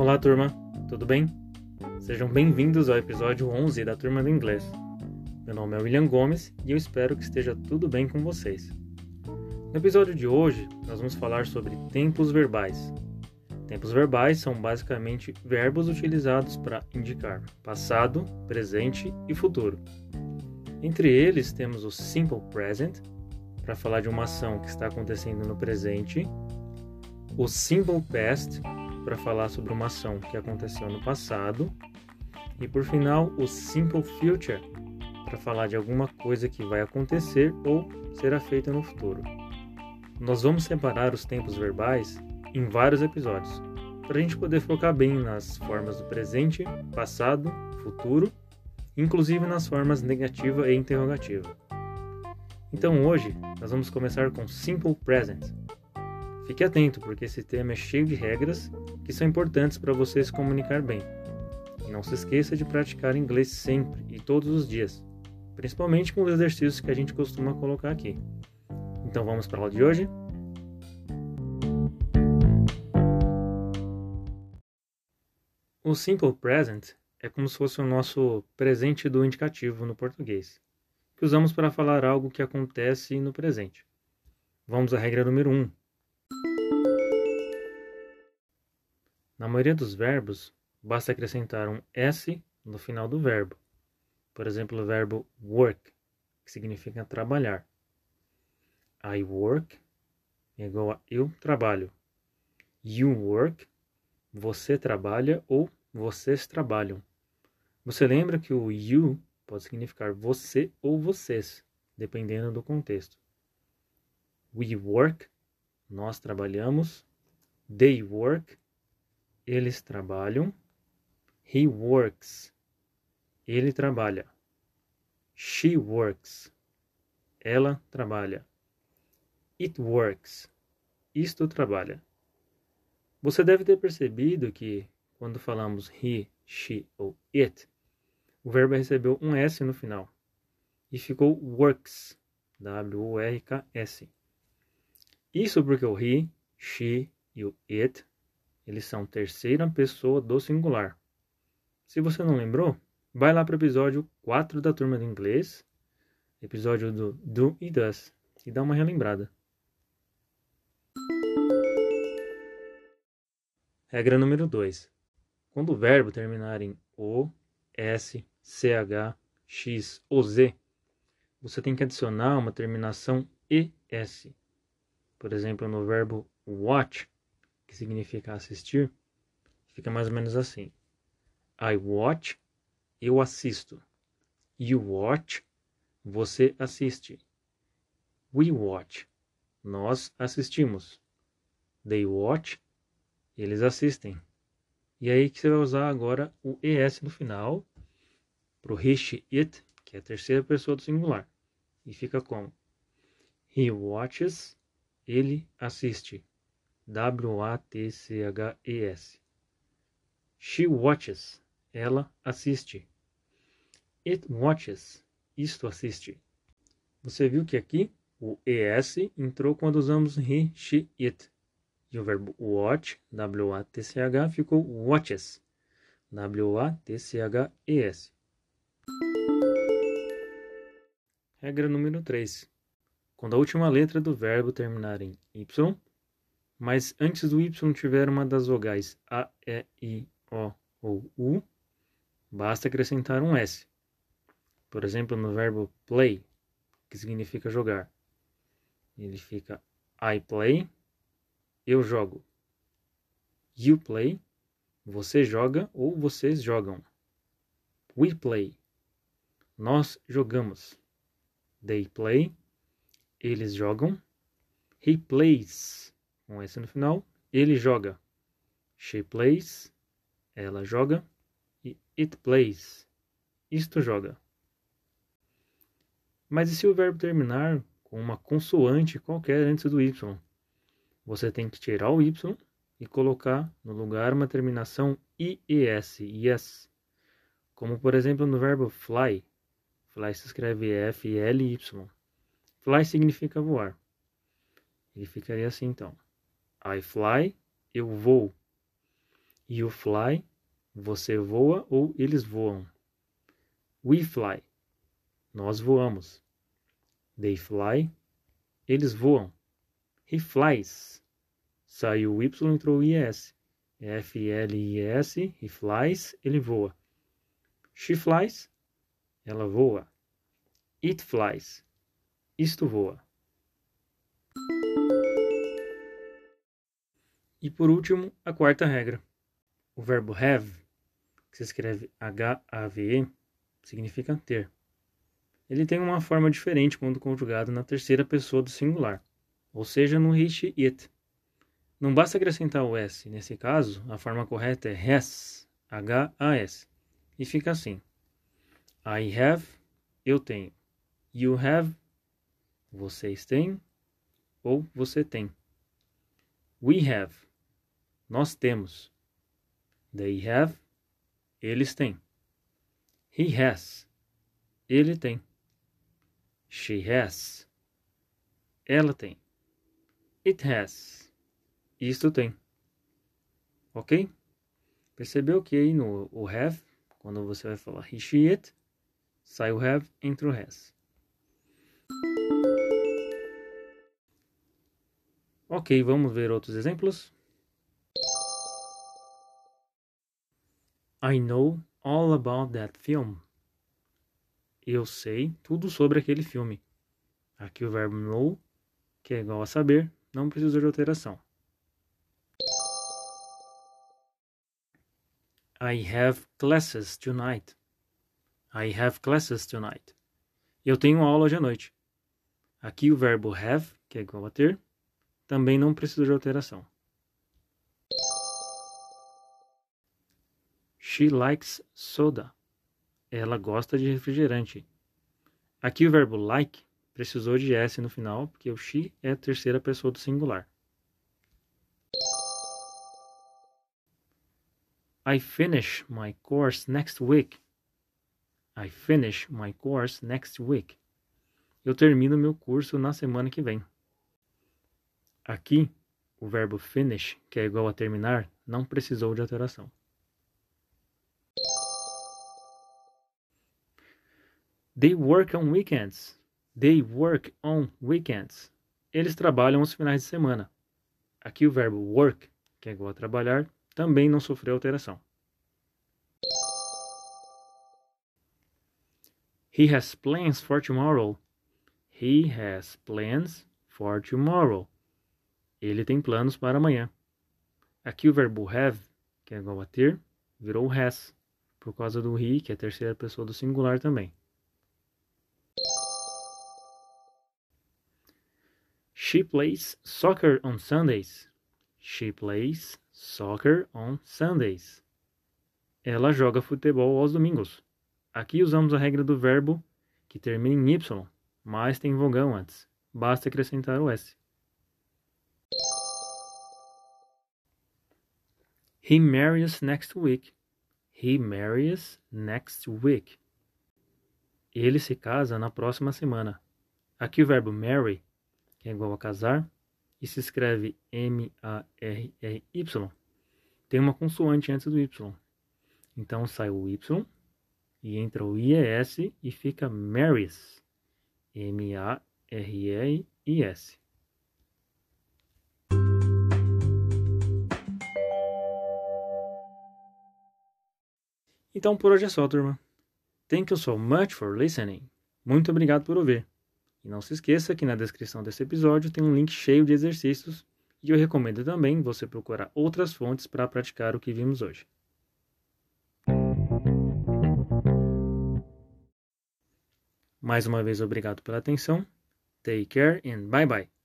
Olá, turma, tudo bem? Sejam bem-vindos ao episódio 11 da Turma do Inglês. Meu nome é William Gomes e eu espero que esteja tudo bem com vocês. No episódio de hoje, nós vamos falar sobre tempos verbais. Tempos verbais são basicamente verbos utilizados para indicar passado, presente e futuro. Entre eles temos o simple present, para falar de uma ação que está acontecendo no presente, o simple past, para falar sobre uma ação que aconteceu no passado, e por final, o simple future, para falar de alguma coisa que vai acontecer ou será feita no futuro. Nós vamos separar os tempos verbais em vários episódios, para a gente poder focar bem nas formas do presente, passado, futuro, inclusive nas formas negativa e interrogativa. Então hoje nós vamos começar com Simple Present. Fique atento, porque esse tema é cheio de regras que são importantes para você se comunicar bem. E não se esqueça de praticar inglês sempre e todos os dias, principalmente com os exercícios que a gente costuma colocar aqui. Então vamos para a aula de hoje? O Simple Present é como se fosse o nosso presente do indicativo no português que usamos para falar algo que acontece no presente. Vamos à regra número 1. Um. Na maioria dos verbos, basta acrescentar um S no final do verbo. Por exemplo, o verbo work, que significa trabalhar. I work é igual a eu trabalho. You work, você trabalha ou vocês trabalham. Você lembra que o you pode significar você ou vocês, dependendo do contexto. We work, nós trabalhamos. They work, eles trabalham. He works, ele trabalha. She works, ela trabalha. It works, isto trabalha. Você deve ter percebido que quando falamos he, she ou it, o verbo recebeu um S no final e ficou works, W-O-R-K-S. Isso porque o he, she e o it, eles são terceira pessoa do singular. Se você não lembrou, vai lá para o episódio 4 da turma de inglês, episódio do do e does, e dá uma relembrada. Regra número 2. Quando o verbo terminar em o, s, CH, X ou Z, você tem que adicionar uma terminação ES. Por exemplo, no verbo watch, que significa assistir, fica mais ou menos assim. I watch, eu assisto. You watch, você assiste. We watch, nós assistimos. They watch, eles assistem. E aí que você vai usar agora o ES no final para o he, it, que é a terceira pessoa do singular. E fica como? He watches, ele assiste. W-A-T-C-H-E-S. She watches, ela assiste. It watches, isto assiste. Você viu que aqui o ES entrou quando usamos he, she, it. E o verbo watch, W-A-T-C-H, ficou watches. W-A-T-C-H-E-S. Regra número 3. Quando a última letra do verbo terminar em Y, mas antes do Y tiver uma das vogais A, E, I, O ou U, basta acrescentar um S. Por exemplo, no verbo play, que significa jogar. Ele fica I play, eu jogo. You play, você joga ou vocês jogam. We play, nós jogamos. They play. Eles jogam. He plays. Com S no final. Ele joga. She plays. Ela joga. E it plays. Isto joga. Mas e se o verbo terminar com uma consoante qualquer antes do Y? Você tem que tirar o Y e colocar no lugar uma terminação IES, yes. Como por exemplo no verbo fly. Fly se escreve F-L-Y. Fly significa voar. Ele ficaria assim então. I fly, eu vou. You fly, você voa ou eles voam. We fly, nós voamos. They fly, eles voam. He flies, saiu o Y, entrou o IS. F-L-I-S, he flies, ele voa. She flies, ela voa. It flies, isto voa. E por último, a quarta regra. O verbo have, que se escreve H-A-V-E, significa ter. Ele tem uma forma diferente quando conjugado na terceira pessoa do singular, ou seja, no he, it. Não basta acrescentar o S. Nesse caso, a forma correta é has, H-A-S. E fica assim. I have, eu tenho. You have, vocês têm ou você tem. We have, nós temos. They have, eles têm. He has, ele tem. She has, ela tem. It has, isto tem. Ok? Percebeu que aí no o have, quando você vai falar he, she, it, sai o have, entre o has. Ok, vamos ver outros exemplos. I know all about that film. Eu sei tudo sobre aquele filme. Aqui o verbo know, que é igual a saber, não precisa de alteração. I have classes tonight. I have classes tonight. Eu tenho aula hoje à noite. Aqui o verbo have, que é igual a ter, também não precisa de alteração. She likes soda. Ela gosta de refrigerante. Aqui o verbo like precisou de S no final, porque o she é a terceira pessoa do singular. I finish my course next week. I finish my course next week. Eu termino meu curso na semana que vem. Aqui, o verbo finish, que é igual a terminar, não precisou de alteração. They work on weekends. They work on weekends. Eles trabalham aos finais de semana. Aqui o verbo work, que é igual a trabalhar, também não sofreu alteração. He has plans for tomorrow. He has plans for tomorrow. Ele tem planos para amanhã. Aqui o verbo have, que é igual a ter, virou has, por causa do he, que é a terceira pessoa do singular também. She plays soccer on Sundays. She plays soccer on Sundays. Ela joga futebol aos domingos. Aqui usamos a regra do verbo que termina em Y, mas tem vogão antes. Basta acrescentar o S. He marries next week. He marries next week. Ele se casa na próxima semana. Aqui o verbo marry que é igual a casar, e se escreve M-A-R-R-Y, tem uma consoante antes do Y. Então sai o Y e entra o IES e fica marries. M-A-R-R-I-S. Então por hoje é só, turma. Thank you so much for listening. Muito obrigado por ouvir. E não se esqueça que na descrição desse episódio tem um link cheio de exercícios e eu recomendo também você procurar outras fontes para praticar o que vimos hoje. Mais uma vez, obrigado pela atenção. Take care and bye bye.